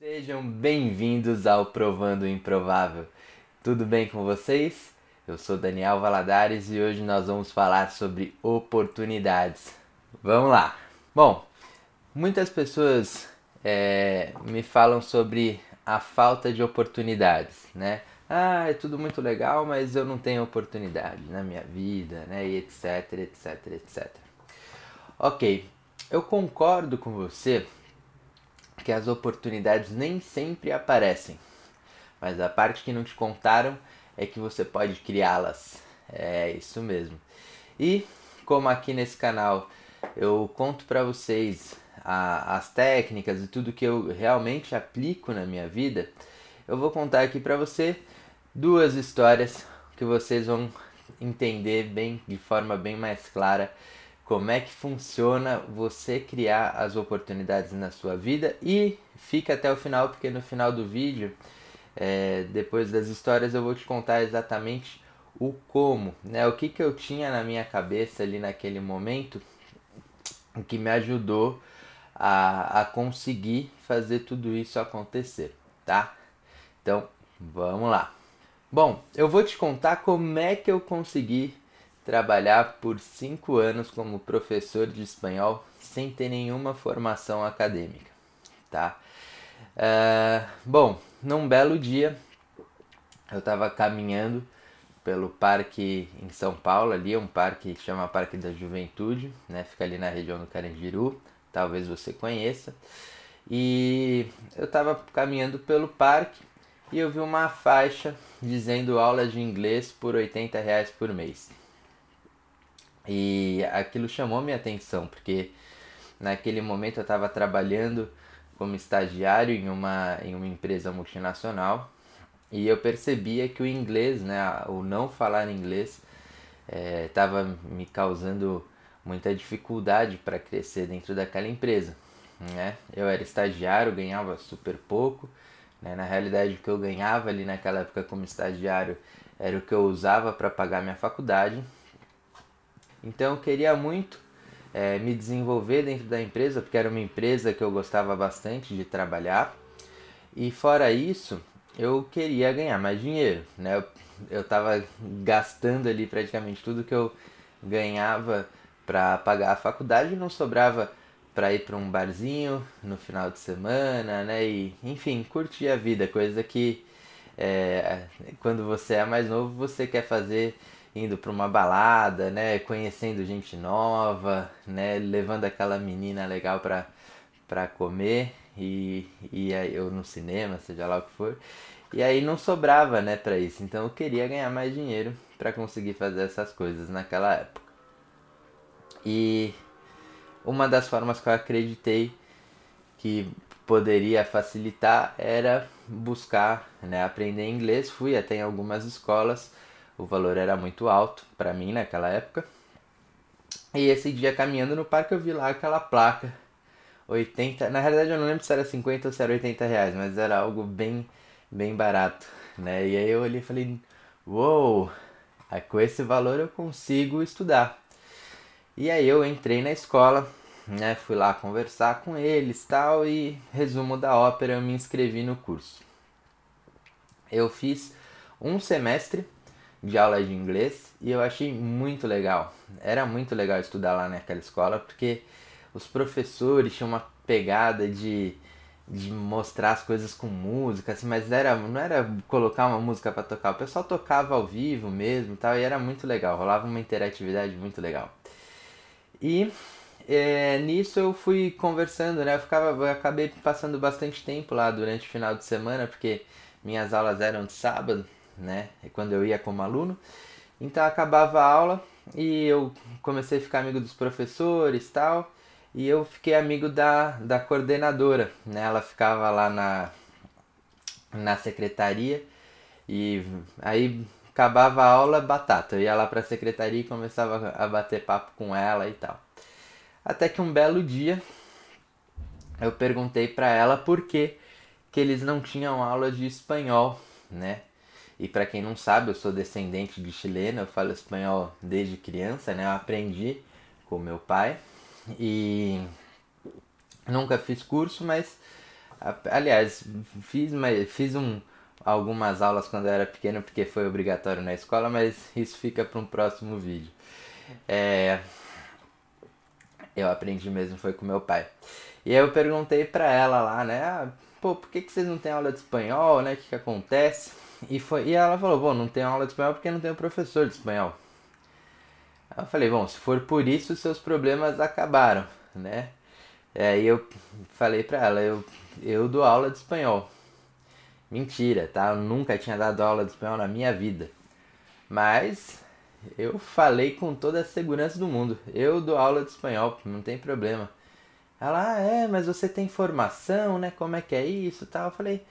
Sejam bem-vindos ao Provando o Improvável. Tudo bem com vocês? Eu sou Daniel Valadares e hoje nós vamos falar sobre oportunidades. Vamos lá! Bom, muitas pessoas é, me falam sobre a falta de oportunidades, né? Ah, é tudo muito legal, mas eu não tenho oportunidade na minha vida, né? E etc, etc, etc. Ok, eu concordo com você que as oportunidades nem sempre aparecem, mas a parte que não te contaram é que você pode criá-las. É isso mesmo. E como aqui nesse canal eu conto para vocês a, as técnicas e tudo que eu realmente aplico na minha vida, eu vou contar aqui para você duas histórias que vocês vão entender bem de forma bem mais clara como é que funciona você criar as oportunidades na sua vida e fica até o final porque no final do vídeo é, depois das histórias eu vou te contar exatamente o como, né? O que, que eu tinha na minha cabeça ali naquele momento que me ajudou a, a conseguir fazer tudo isso acontecer, tá? Então, vamos lá. Bom, eu vou te contar como é que eu consegui trabalhar por cinco anos como professor de espanhol sem ter nenhuma formação acadêmica, tá? Uh, bom, num belo dia eu estava caminhando pelo parque em São Paulo, ali é um parque que chama Parque da Juventude, né? Fica ali na região do Carandiru, talvez você conheça. E eu estava caminhando pelo parque e eu vi uma faixa dizendo aula de inglês por 80 reais por mês. E aquilo chamou minha atenção, porque naquele momento eu estava trabalhando como estagiário em uma, em uma empresa multinacional e eu percebia que o inglês, né, o não falar inglês, estava é, me causando muita dificuldade para crescer dentro daquela empresa. Né? Eu era estagiário, ganhava super pouco. Né? Na realidade, o que eu ganhava ali naquela época como estagiário era o que eu usava para pagar minha faculdade. Então eu queria muito é, me desenvolver dentro da empresa, porque era uma empresa que eu gostava bastante de trabalhar. E fora isso, eu queria ganhar mais dinheiro, né? Eu, estava gastando ali praticamente tudo que eu ganhava para pagar a faculdade não sobrava para ir para um barzinho no final de semana, né? E enfim, curtir a vida, coisa que é, quando você é mais novo você quer fazer indo para uma balada, né, conhecendo gente nova, né, levando aquela menina legal para para comer e e eu no cinema, seja lá o que for. E aí não sobrava, né, para isso. Então eu queria ganhar mais dinheiro para conseguir fazer essas coisas naquela época. E uma das formas que eu acreditei que poderia facilitar era buscar, né, aprender inglês. Fui até em algumas escolas o valor era muito alto para mim naquela época. E esse dia caminhando no parque eu vi lá aquela placa 80, na realidade eu não lembro se era 50 ou se era 80 reais, mas era algo bem, bem barato, né? E aí eu olhei e falei, uou, wow, com esse valor eu consigo estudar. E aí eu entrei na escola, né? Fui lá conversar com eles tal, e resumo da ópera, eu me inscrevi no curso. Eu fiz um semestre de aula de inglês e eu achei muito legal. Era muito legal estudar lá naquela escola porque os professores tinham uma pegada de, de mostrar as coisas com música, assim, mas era, não era colocar uma música para tocar, o pessoal tocava ao vivo mesmo tal, e era muito legal, rolava uma interatividade muito legal. E é, nisso eu fui conversando, né? Eu, ficava, eu acabei passando bastante tempo lá durante o final de semana, porque minhas aulas eram de sábado, né? Quando eu ia como aluno. Então acabava a aula e eu comecei a ficar amigo dos professores tal. E eu fiquei amigo da, da coordenadora, né? Ela ficava lá na, na secretaria e aí acabava a aula, batata. Eu ia lá para a secretaria e começava a bater papo com ela e tal. Até que um belo dia eu perguntei para ela por que, que eles não tinham aula de espanhol, né? E para quem não sabe, eu sou descendente de chileno, eu falo espanhol desde criança, né? Eu aprendi com meu pai e nunca fiz curso, mas Aliás, fiz, fiz um, algumas aulas quando eu era pequeno porque foi obrigatório na escola, mas isso fica para um próximo vídeo. É, eu aprendi mesmo, foi com meu pai. E aí eu perguntei pra ela lá, né? Ah, pô, por que, que vocês não têm aula de espanhol, né? O que, que acontece? E, foi, e ela falou, bom, não tem aula de espanhol porque não tem um professor de espanhol. Eu falei, bom, se for por isso, seus problemas acabaram, né? Aí eu falei pra ela, eu, eu dou aula de espanhol. Mentira, tá? Eu nunca tinha dado aula de espanhol na minha vida. Mas eu falei com toda a segurança do mundo. Eu dou aula de espanhol, não tem problema. Ela, ah, é, mas você tem formação, né? Como é que é isso tal? Eu falei,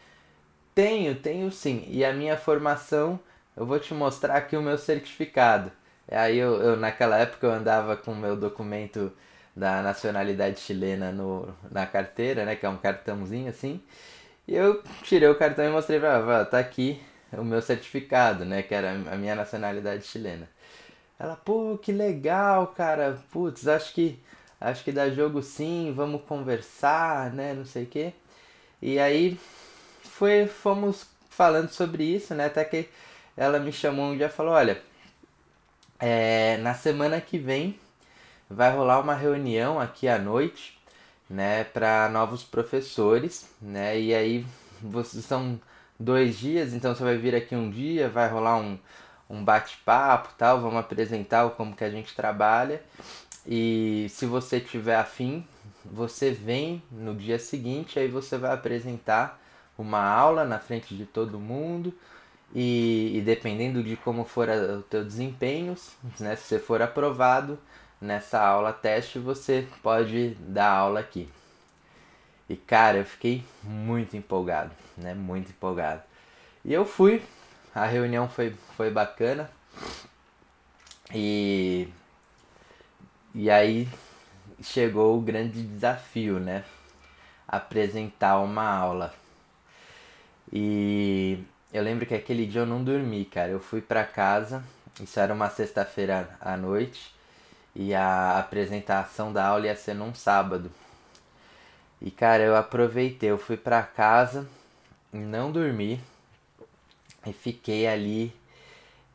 tenho, tenho sim. E a minha formação, eu vou te mostrar aqui o meu certificado. Aí eu, eu naquela época eu andava com o meu documento da nacionalidade chilena no, na carteira, né? Que é um cartãozinho assim. E eu tirei o cartão e mostrei pra ela, tá aqui o meu certificado, né? Que era a minha nacionalidade chilena. Ela, pô, que legal, cara. Putz, acho que acho que dá jogo sim, vamos conversar, né, não sei o quê. E aí foi, fomos falando sobre isso, né, até que ela me chamou um dia e falou, olha, é, na semana que vem vai rolar uma reunião aqui à noite, né, para novos professores, né, e aí vocês são dois dias, então você vai vir aqui um dia, vai rolar um, um bate-papo tal, vamos apresentar como que a gente trabalha e se você tiver afim, você vem no dia seguinte, aí você vai apresentar uma aula na frente de todo mundo e, e dependendo de como for o teu desempenho, né, se você for aprovado nessa aula teste, você pode dar aula aqui. E cara, eu fiquei muito empolgado, né, muito empolgado. E eu fui, a reunião foi, foi bacana. E e aí chegou o grande desafio, né? Apresentar uma aula. E eu lembro que aquele dia eu não dormi, cara. Eu fui para casa, isso era uma sexta-feira à noite, e a apresentação da aula ia ser num sábado. E cara, eu aproveitei, eu fui para casa, não dormi e fiquei ali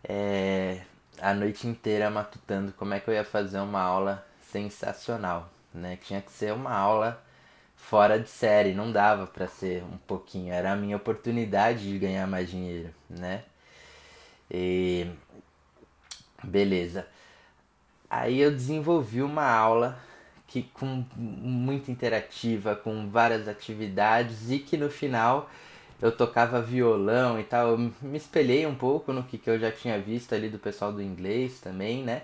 é, a noite inteira matutando como é que eu ia fazer uma aula sensacional, né? Tinha que ser uma aula fora de série, não dava para ser um pouquinho, era a minha oportunidade de ganhar mais dinheiro, né? E beleza. Aí eu desenvolvi uma aula que com muito interativa, com várias atividades e que no final eu tocava violão e tal. Eu me espelhei um pouco no que, que eu já tinha visto ali do pessoal do inglês também, né?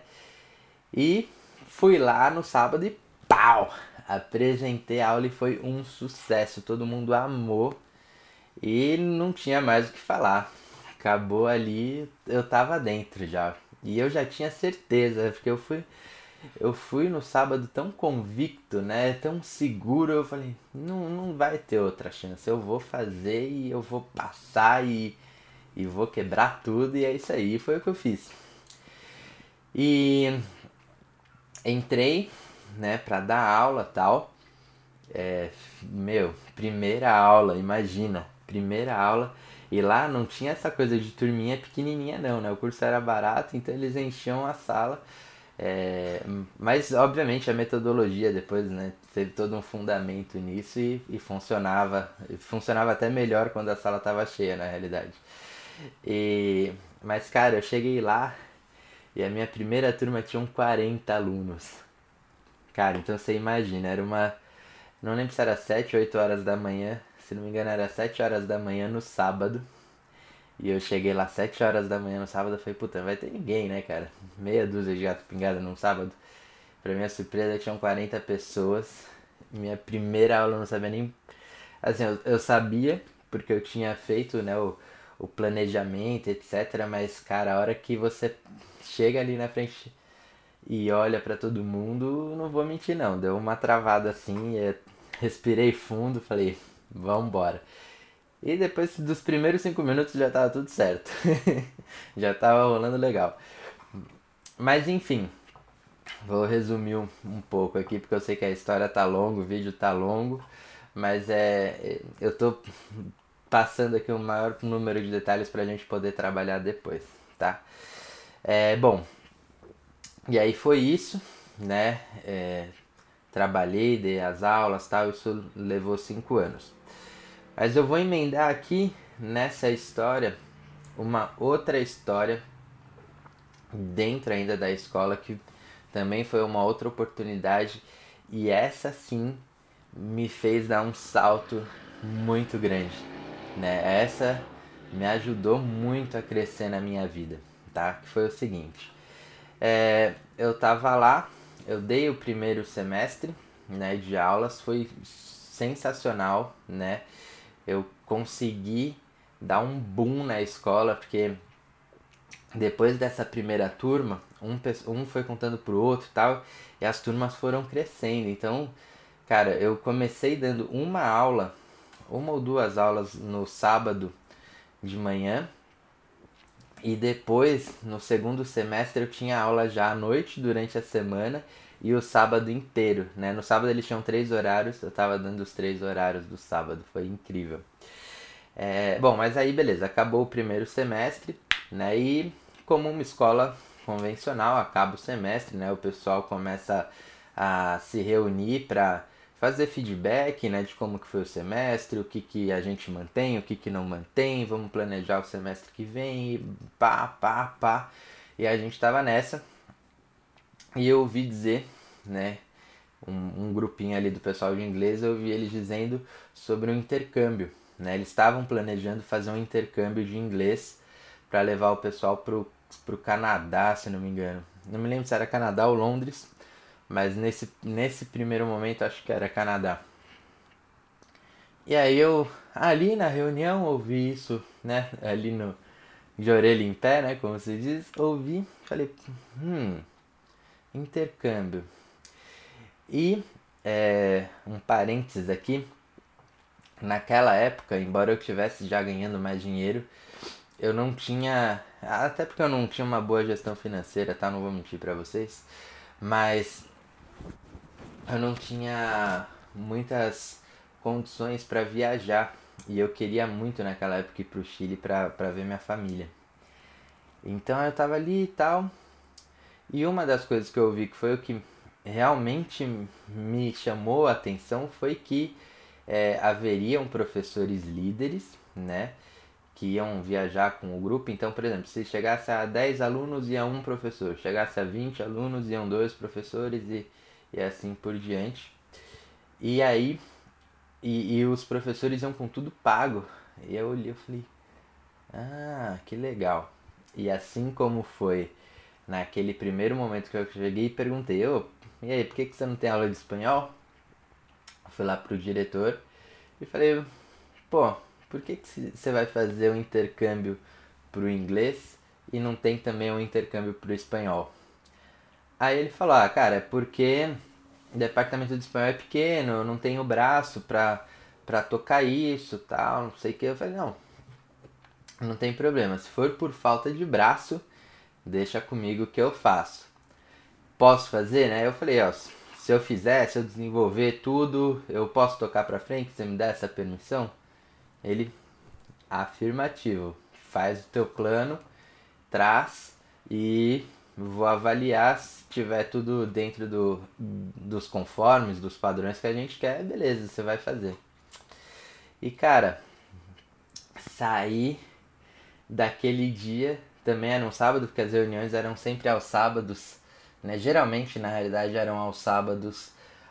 E fui lá no sábado e pau! Apresentei a aula e foi um sucesso. Todo mundo amou e não tinha mais o que falar. Acabou ali, eu tava dentro já. E eu já tinha certeza, porque eu fui eu fui no sábado tão convicto, né? Tão seguro, eu falei, não, não vai ter outra chance. Eu vou fazer e eu vou passar e, e vou quebrar tudo e é isso aí. Foi o que eu fiz. E entrei, né, pra dar aula tal. É, meu, primeira aula, imagina, primeira aula. E lá não tinha essa coisa de turminha pequenininha não, né? O curso era barato, então eles enchiam a sala é, mas, obviamente, a metodologia depois né, teve todo um fundamento nisso e, e funcionava. Funcionava até melhor quando a sala estava cheia, na realidade. E, mas, cara, eu cheguei lá e a minha primeira turma tinha 40 alunos. Cara, então você imagina, era uma. Não lembro se era 7 ou 8 horas da manhã. Se não me engano, era 7 horas da manhã no sábado. E eu cheguei lá 7 horas da manhã no sábado e falei, puta, vai ter ninguém, né, cara? Meia dúzia de gato pingada num sábado. Pra minha surpresa, tinham 40 pessoas. Minha primeira aula eu não sabia nem. Assim, eu, eu sabia, porque eu tinha feito, né, o, o planejamento, etc. Mas, cara, a hora que você chega ali na frente e olha para todo mundo, não vou mentir, não. Deu uma travada assim, respirei fundo, falei, vambora. E depois dos primeiros cinco minutos já tava tudo certo. já tava rolando legal. Mas enfim, vou resumir um, um, pouco aqui porque eu sei que a história tá longa, o vídeo tá longo. mas é eu tô passando aqui o maior número de detalhes para a gente poder trabalhar depois, tá? É, bom, e aí foi isso, né? É, trabalhei, dei as aulas tal, isso levou cinco anos. Mas eu vou emendar aqui nessa história uma outra história dentro ainda da escola que também foi uma outra oportunidade e essa sim me fez dar um salto muito grande, né? Essa me ajudou muito a crescer na minha vida, tá? Que foi o seguinte, é, eu tava lá, eu dei o primeiro semestre, né, de aulas, foi sensacional, né? Eu consegui dar um boom na escola, porque depois dessa primeira turma, um, um foi contando pro outro e tal, e as turmas foram crescendo. Então, cara, eu comecei dando uma aula, uma ou duas aulas no sábado de manhã, e depois, no segundo semestre, eu tinha aula já à noite durante a semana e o sábado inteiro, né? No sábado eles tinham três horários, eu tava dando os três horários do sábado, foi incrível. É, bom, mas aí beleza, acabou o primeiro semestre, né? E como uma escola convencional, acaba o semestre, né? O pessoal começa a se reunir para fazer feedback, né, de como que foi o semestre, o que que a gente mantém, o que que não mantém, vamos planejar o semestre que vem, e pá, pá, pá. E a gente tava nessa. E eu ouvi dizer, né, um, um grupinho ali do pessoal de inglês, eu ouvi eles dizendo sobre um intercâmbio, né? Eles estavam planejando fazer um intercâmbio de inglês para levar o pessoal pro, pro Canadá, se não me engano. Não me lembro se era Canadá ou Londres, mas nesse, nesse primeiro momento acho que era Canadá. E aí eu, ali na reunião, ouvi isso, né? Ali no, de orelha em pé, né? Como se diz, ouvi, falei, hum, intercâmbio. E é, um parênteses aqui, naquela época, embora eu estivesse já ganhando mais dinheiro, eu não tinha, até porque eu não tinha uma boa gestão financeira, tá? Não vou mentir para vocês, mas eu não tinha muitas condições para viajar e eu queria muito naquela época ir pro Chile para ver minha família. Então eu tava ali e tal. E uma das coisas que eu vi que foi o que realmente me chamou a atenção foi que é, haveriam professores líderes, né? Que iam viajar com o grupo. Então, por exemplo, se chegasse a 10 alunos, ia um professor. Chegasse a 20 alunos, iam dois professores e, e assim por diante. E aí, e, e os professores iam com tudo pago. E eu olhei e falei, ah, que legal. E assim como foi naquele primeiro momento que eu cheguei e perguntei, ô, e aí, por que, que você não tem aula de espanhol? fui lá pro diretor e falei, pô, por que, que você vai fazer um intercâmbio pro inglês e não tem também um intercâmbio pro espanhol? Aí ele falou, ah, cara, é porque o departamento de espanhol é pequeno, eu não tenho braço pra, pra tocar isso tal, não sei o que. Eu falei, não, não tem problema. Se for por falta de braço, deixa comigo que eu faço. Posso fazer, né? Eu falei, ó, se eu fizer, se eu desenvolver tudo, eu posso tocar para frente? Você me dá essa permissão? Ele, afirmativo. Faz o teu plano, traz e vou avaliar se tiver tudo dentro do, dos conformes, dos padrões que a gente quer, beleza, você vai fazer. E cara, saí daquele dia, também era um sábado, porque as reuniões eram sempre aos sábados né? Geralmente, na realidade, eram aos sábados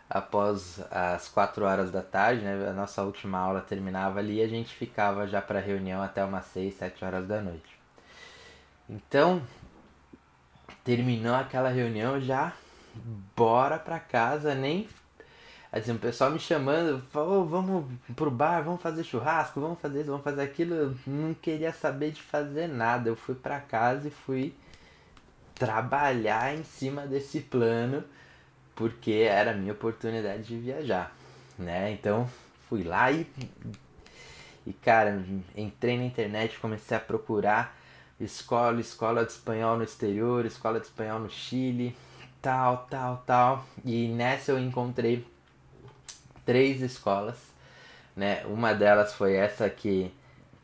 após as 4 horas da tarde, né? A nossa última aula terminava ali e a gente ficava já para reunião até umas 6, 7 horas da noite. Então, terminou aquela reunião já bora para casa, nem assim, o pessoal me chamando, falou, vamos pro bar, vamos fazer churrasco, vamos fazer isso, vamos fazer aquilo. Eu não queria saber de fazer nada. Eu fui para casa e fui trabalhar em cima desse plano porque era a minha oportunidade de viajar, né? Então fui lá e e cara, entrei na internet, comecei a procurar escola, escola de espanhol no exterior, escola de espanhol no Chile, tal, tal, tal. E nessa eu encontrei três escolas né? Uma delas foi essa que,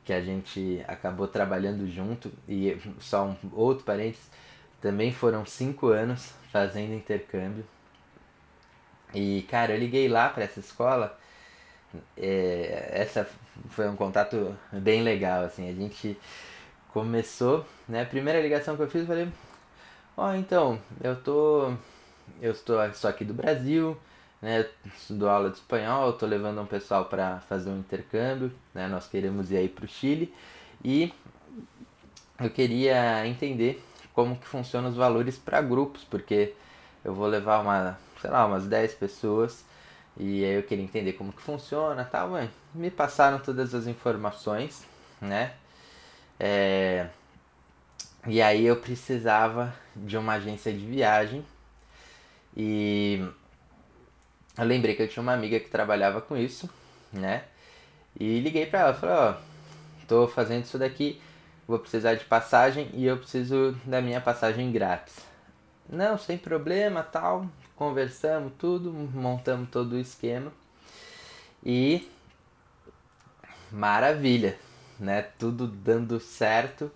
que a gente acabou trabalhando junto e só um outro parênteses, também foram cinco anos fazendo intercâmbio. E cara, eu liguei lá para essa escola. É, essa foi um contato bem legal, assim, a gente começou, né? A primeira ligação que eu fiz, eu falei, ó, oh, então, eu tô eu estou só aqui do Brasil, né? Dou aula de espanhol, estou levando um pessoal para fazer um intercâmbio, né? Nós queremos ir aí para o Chile e eu queria entender como que funcionam os valores para grupos, porque eu vou levar uma, sei lá, umas 10 pessoas e aí eu queria entender como que funciona, tal, mãe. Me passaram todas as informações, né? É... E aí eu precisava de uma agência de viagem e eu lembrei que eu tinha uma amiga que trabalhava com isso, né? E liguei pra ela, falei, ó, tô fazendo isso daqui, vou precisar de passagem e eu preciso da minha passagem grátis. Não, sem problema, tal. Conversamos tudo, montamos todo o esquema. E maravilha, né? Tudo dando certo.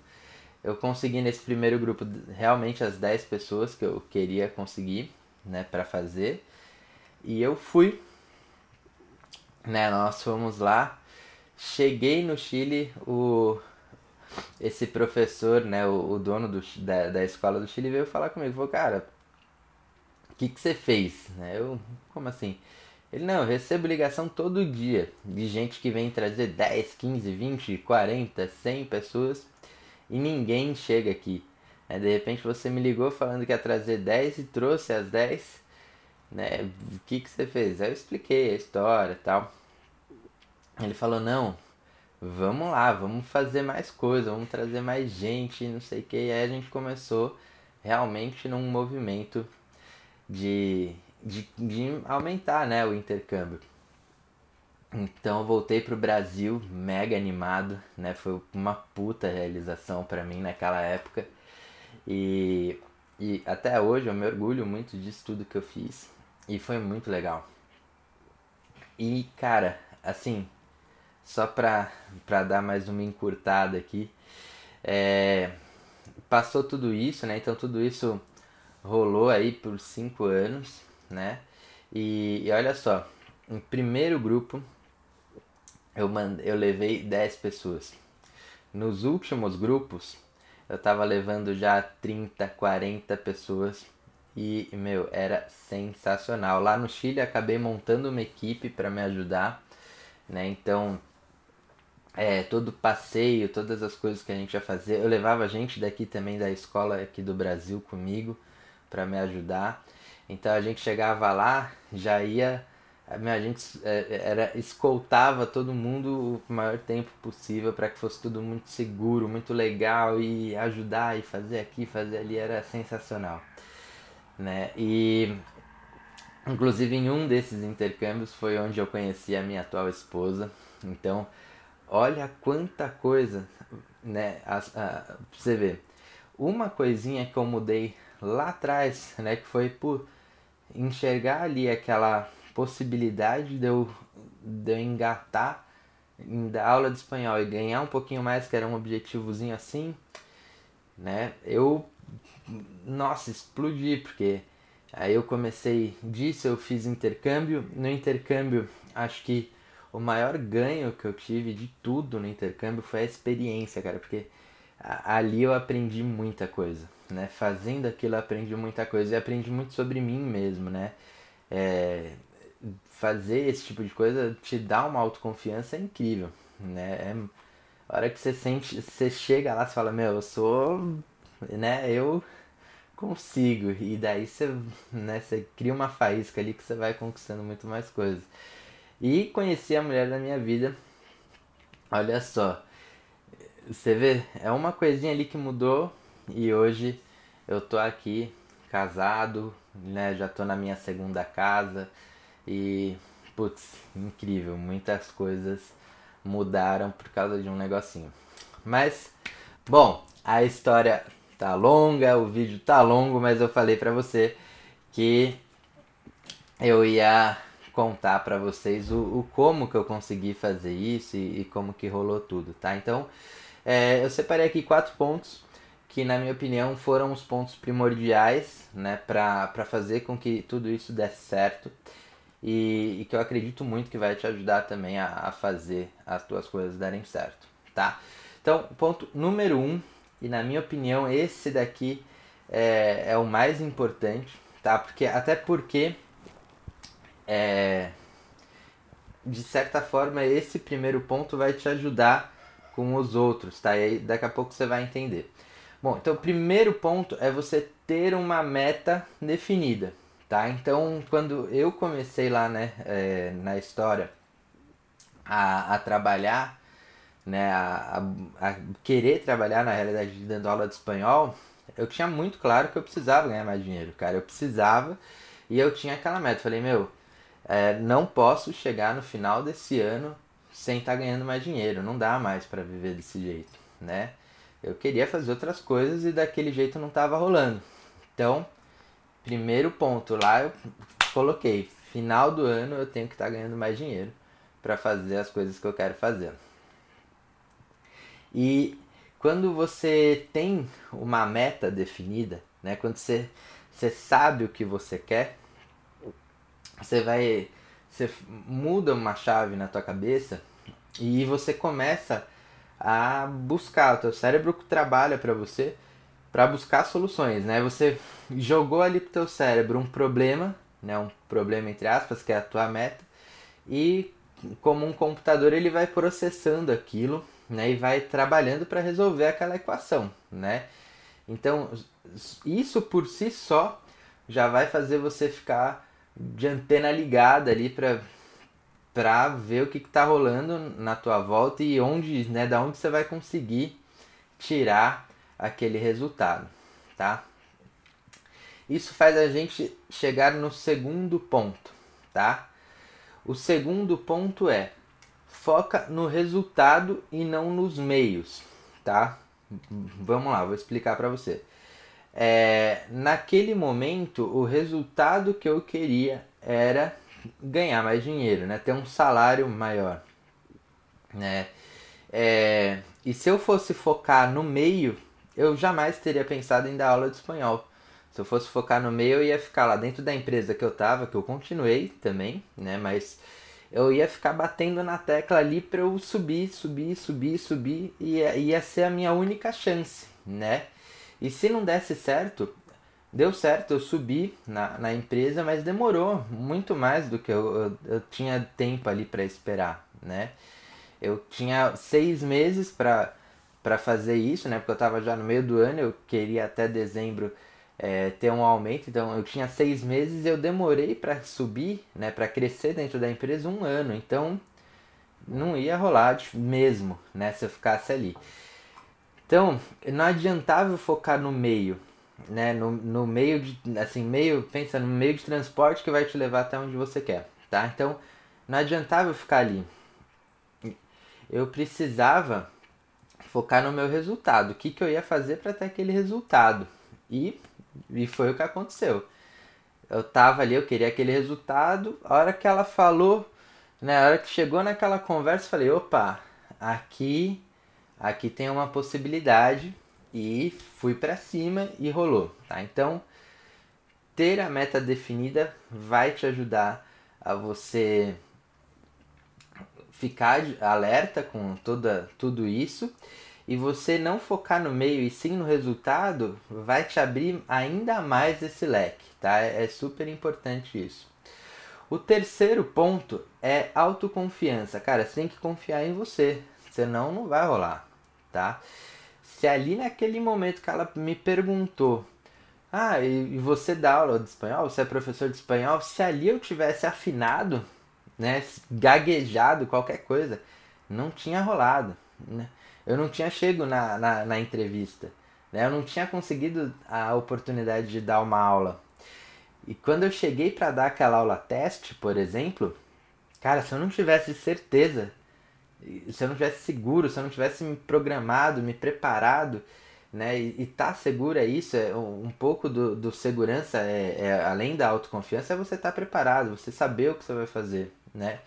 Eu consegui nesse primeiro grupo realmente as 10 pessoas que eu queria conseguir, né, para fazer. E eu fui, né, nós fomos lá. Cheguei no Chile, o esse professor, né, o, o dono do, da, da escola do Chile veio falar comigo, falou, cara, o que, que você fez? Né, eu, como assim? Ele, não, eu recebo ligação todo dia de gente que vem trazer 10, 15, 20, 40, 100 pessoas e ninguém chega aqui. Né? De repente você me ligou falando que ia trazer 10 e trouxe as 10. Né? O que, que você fez? Aí eu expliquei a história e tal. Ele falou, não, vamos lá, vamos fazer mais coisa, vamos trazer mais gente, não sei o que. E aí a gente começou realmente num movimento de, de, de aumentar né, o intercâmbio. Então voltei pro Brasil mega animado, né? Foi uma puta realização para mim naquela época. E, e até hoje eu me orgulho muito disso tudo que eu fiz. E foi muito legal. E cara, assim, só pra, pra dar mais uma encurtada aqui, é, passou tudo isso, né? Então tudo isso rolou aí por cinco anos, né? E, e olha só, em primeiro grupo eu, mand... eu levei 10 pessoas. Nos últimos grupos eu tava levando já 30, 40 pessoas e, meu, era sensacional. Lá no Chile acabei montando uma equipe para me ajudar, né? Então, é, todo passeio, todas as coisas que a gente ia fazer. Eu levava gente daqui também da escola aqui do Brasil comigo para me ajudar. Então a gente chegava lá, já ia, a gente é, era escoltava todo mundo o maior tempo possível para que fosse tudo muito seguro, muito legal e ajudar e fazer aqui, fazer ali era sensacional, né? E inclusive em um desses intercâmbios foi onde eu conheci a minha atual esposa. Então olha quanta coisa, né? A, a, você ver. Uma coisinha que eu mudei lá atrás, né? Que foi por enxergar ali aquela possibilidade de eu, de eu engatar dar aula de espanhol e ganhar um pouquinho mais, que era um objetivozinho assim, né? Eu, nossa, explodi, porque aí eu comecei disso, eu fiz intercâmbio. No intercâmbio, acho que o maior ganho que eu tive de tudo no intercâmbio foi a experiência, cara, porque ali eu aprendi muita coisa, né? Fazendo aquilo eu aprendi muita coisa e aprendi muito sobre mim mesmo, né? É, fazer esse tipo de coisa te dá uma autoconfiança incrível, né? É, a hora que você sente, você chega lá, você fala, meu, eu sou, né? Eu consigo e daí você, né? Você cria uma faísca ali que você vai conquistando muito mais coisas. E conheci a mulher da minha vida. Olha só. Você vê, é uma coisinha ali que mudou e hoje eu tô aqui casado, né? Já tô na minha segunda casa e putz, incrível, muitas coisas mudaram por causa de um negocinho. Mas bom, a história tá longa, o vídeo tá longo, mas eu falei pra você que eu ia contar para vocês o, o, como que eu consegui fazer isso e, e como que rolou tudo, tá? Então, é, eu separei aqui quatro pontos que, na minha opinião, foram os pontos primordiais, né, para fazer com que tudo isso desse certo e, e, que eu acredito muito que vai te ajudar também a, a fazer as tuas coisas darem certo, tá? Então, ponto número um, e na minha opinião, esse daqui é, é o mais importante, tá? Porque, até porque é, de certa forma, esse primeiro ponto vai te ajudar com os outros, tá? E aí daqui a pouco você vai entender. Bom, então o primeiro ponto é você ter uma meta definida, tá? Então, quando eu comecei lá, né, é, na história a, a trabalhar, né, a, a, a, querer trabalhar na realidade dando aula de espanhol, eu tinha muito claro que eu precisava ganhar mais dinheiro, cara. Eu precisava e eu tinha aquela meta. Falei, meu, é, não posso chegar no final desse ano sem estar tá ganhando mais dinheiro. Não dá mais para viver desse jeito, né? Eu queria fazer outras coisas e daquele jeito não estava rolando. Então, primeiro ponto lá eu coloquei, final do ano eu tenho que estar tá ganhando mais dinheiro para fazer as coisas que eu quero fazer. E quando você tem uma meta definida, né, quando você, você sabe o que você quer, você vai você muda uma chave na tua cabeça e você começa a buscar o teu cérebro trabalha para você para buscar soluções, né? Você jogou ali pro teu cérebro um problema, né, um problema entre aspas, que é a tua meta, e como um computador ele vai processando aquilo, né, e vai trabalhando para resolver aquela equação, né? Então, isso por si só já vai fazer você ficar de antena ligada ali para para ver o que está rolando na tua volta e onde, né, da onde você vai conseguir tirar aquele resultado, tá? Isso faz a gente chegar no segundo ponto, tá? O segundo ponto é foca no resultado e não nos meios, tá? Vamos lá, vou explicar para você é, naquele momento o resultado que eu queria era ganhar mais dinheiro, né? Ter um salário maior, né? É, e se eu fosse focar no meio, eu jamais teria pensado em dar aula de espanhol. Se eu fosse focar no meio, eu ia ficar lá dentro da empresa que eu tava, que eu continuei também, né? Mas eu ia ficar batendo na tecla ali para eu subir, subir, subir, subir e ia ser a minha única chance, né? E se não desse certo, deu certo, eu subi na, na empresa, mas demorou muito mais do que eu, eu, eu tinha tempo ali para esperar, né? Eu tinha seis meses para fazer isso, né? Porque eu estava já no meio do ano, eu queria até dezembro é, ter um aumento, então eu tinha seis meses eu demorei para subir, né? Para crescer dentro da empresa um ano, então não ia rolar mesmo, né? Se eu ficasse ali. Então, não adiantava eu focar no meio, né? No, no meio de, assim, meio, pensa no meio de transporte que vai te levar até onde você quer, tá? Então, não adiantava eu ficar ali. Eu precisava focar no meu resultado, o que, que eu ia fazer para ter aquele resultado. E, e foi o que aconteceu. Eu tava ali, eu queria aquele resultado, a hora que ela falou, né, a hora que chegou naquela conversa, eu falei, opa, aqui aqui tem uma possibilidade e fui para cima e rolou, tá? Então, ter a meta definida vai te ajudar a você ficar alerta com toda tudo isso e você não focar no meio e sim no resultado vai te abrir ainda mais esse leque, tá? É super importante isso. O terceiro ponto é autoconfiança. Cara, você tem que confiar em você, senão não vai rolar tá? Se ali naquele momento que ela me perguntou, ah, e você dá aula de espanhol? Você é professor de espanhol? Se ali eu tivesse afinado, né, gaguejado, qualquer coisa, não tinha rolado, né? Eu não tinha chego na, na, na entrevista, né? Eu não tinha conseguido a oportunidade de dar uma aula. E quando eu cheguei para dar aquela aula teste, por exemplo, cara, se eu não tivesse certeza se eu não tivesse seguro, se eu não tivesse me programado, me preparado, né? E, e tá seguro é isso, é um pouco do, do segurança, é, é, além da autoconfiança, é você estar tá preparado, você saber o que você vai fazer, né?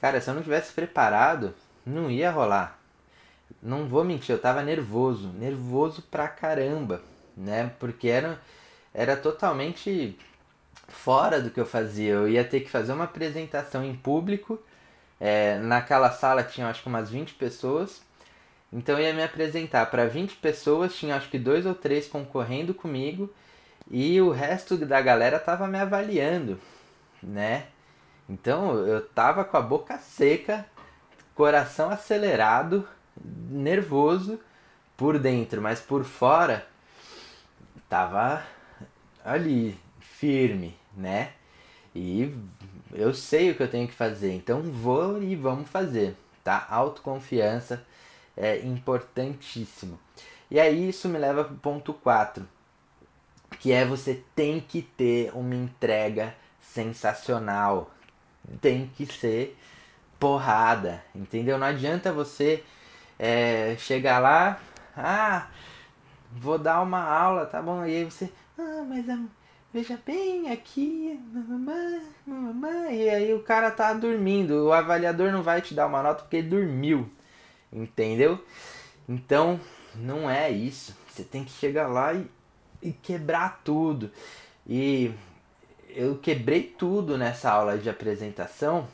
Cara, se eu não tivesse preparado, não ia rolar. Não vou mentir, eu tava nervoso, nervoso pra caramba, né? Porque era, era totalmente fora do que eu fazia. Eu ia ter que fazer uma apresentação em público. É, naquela sala tinha acho que umas 20 pessoas então eu ia me apresentar para 20 pessoas, tinha acho que dois ou três concorrendo comigo e o resto da galera tava me avaliando, né? Então eu tava com a boca seca, coração acelerado, nervoso por dentro, mas por fora tava ali, firme, né? E eu sei o que eu tenho que fazer, então vou e vamos fazer, tá? Autoconfiança é importantíssimo. E aí isso me leva para o ponto 4, que é você tem que ter uma entrega sensacional. Tem que ser porrada, entendeu? Não adianta você é, chegar lá, ah, vou dar uma aula, tá bom? E aí você, ah, mas a, veja bem aqui, mamãe, mamãe, e aí o cara tá dormindo, o avaliador não vai te dar uma nota porque ele dormiu. Entendeu? Então, não é isso. Você tem que chegar lá e, e quebrar tudo. E eu quebrei tudo nessa aula de apresentação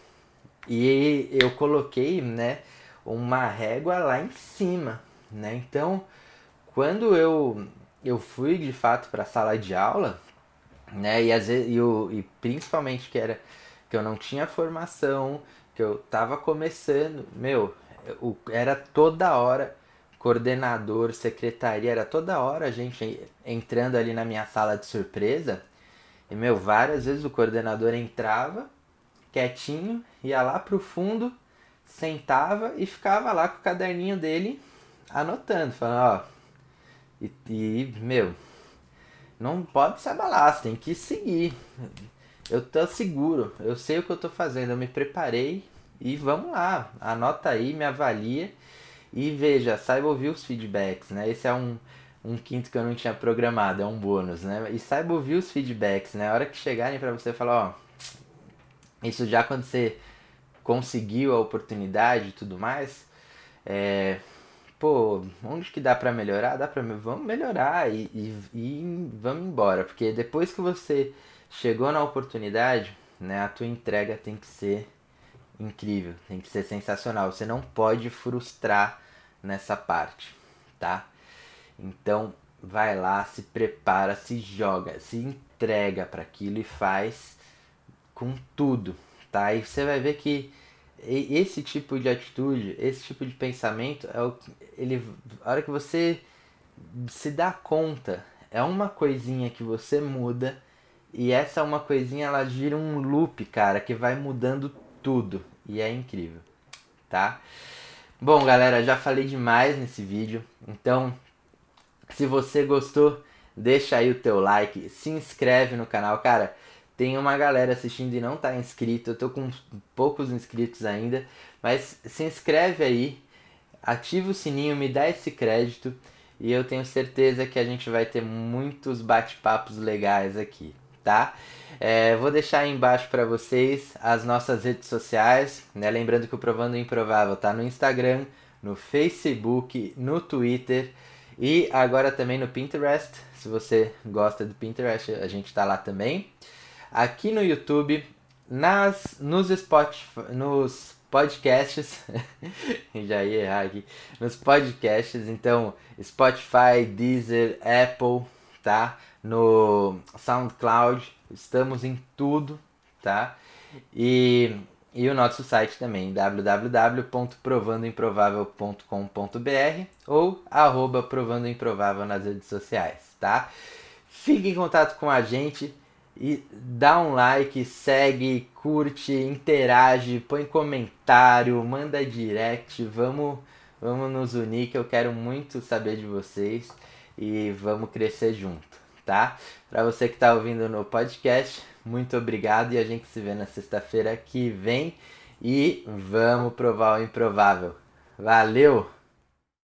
e eu coloquei, né, uma régua lá em cima, né? Então, quando eu eu fui de fato para a sala de aula, né, e às vezes e, eu, e principalmente que era que eu não tinha formação, que eu tava começando, meu, o, era toda hora coordenador, secretaria, era toda hora a gente entrando ali na minha sala de surpresa. E, meu, várias vezes o coordenador entrava, quietinho, ia lá pro fundo, sentava e ficava lá com o caderninho dele anotando, falando, ó. E, e meu, não pode se abalar, você tem que seguir. Eu tô seguro, eu sei o que eu tô fazendo, eu me preparei, e vamos lá, anota aí, me avalia e veja, saiba ouvir os feedbacks, né? Esse é um, um quinto que eu não tinha programado, é um bônus, né? E saiba ouvir os feedbacks, né? A hora que chegarem para você falar, ó, isso já quando você conseguiu a oportunidade e tudo mais, é, pô, onde que dá para melhorar? Dá para vamos melhorar e, e, e vamos embora, porque depois que você chegou na oportunidade, né, a tua entrega tem que ser incrível, tem que ser sensacional. Você não pode frustrar nessa parte, tá? Então, vai lá, se prepara, se joga, se entrega para aquilo e faz com tudo, tá? E você vai ver que esse tipo de atitude, esse tipo de pensamento é o ele a hora que você se dá conta, é uma coisinha que você muda e essa uma coisinha ela gira um loop, cara, que vai mudando tudo e é incrível, tá? Bom, galera, já falei demais nesse vídeo, então se você gostou, deixa aí o teu like, se inscreve no canal, cara. Tem uma galera assistindo e não tá inscrito, eu tô com poucos inscritos ainda, mas se inscreve aí, ativa o sininho, me dá esse crédito e eu tenho certeza que a gente vai ter muitos bate-papos legais aqui, tá? É, vou deixar aí embaixo para vocês as nossas redes sociais, né? Lembrando que o Provando Improvável tá no Instagram, no Facebook, no Twitter e agora também no Pinterest. Se você gosta do Pinterest, a gente tá lá também. Aqui no YouTube, nas nos Spotify, nos podcasts, já ia errar aqui, nos podcasts, então Spotify, Deezer, Apple, tá? No SoundCloud, Estamos em tudo, tá? E, e o nosso site também, www.provandoimprovável.com.br ou arroba Provando Improvável nas redes sociais, tá? Fique em contato com a gente e dá um like, segue, curte, interage, põe comentário, manda direct, vamos, vamos nos unir que eu quero muito saber de vocês e vamos crescer junto tá? Para você que está ouvindo no podcast, muito obrigado e a gente se vê na sexta-feira que vem e vamos provar o improvável. Valeu!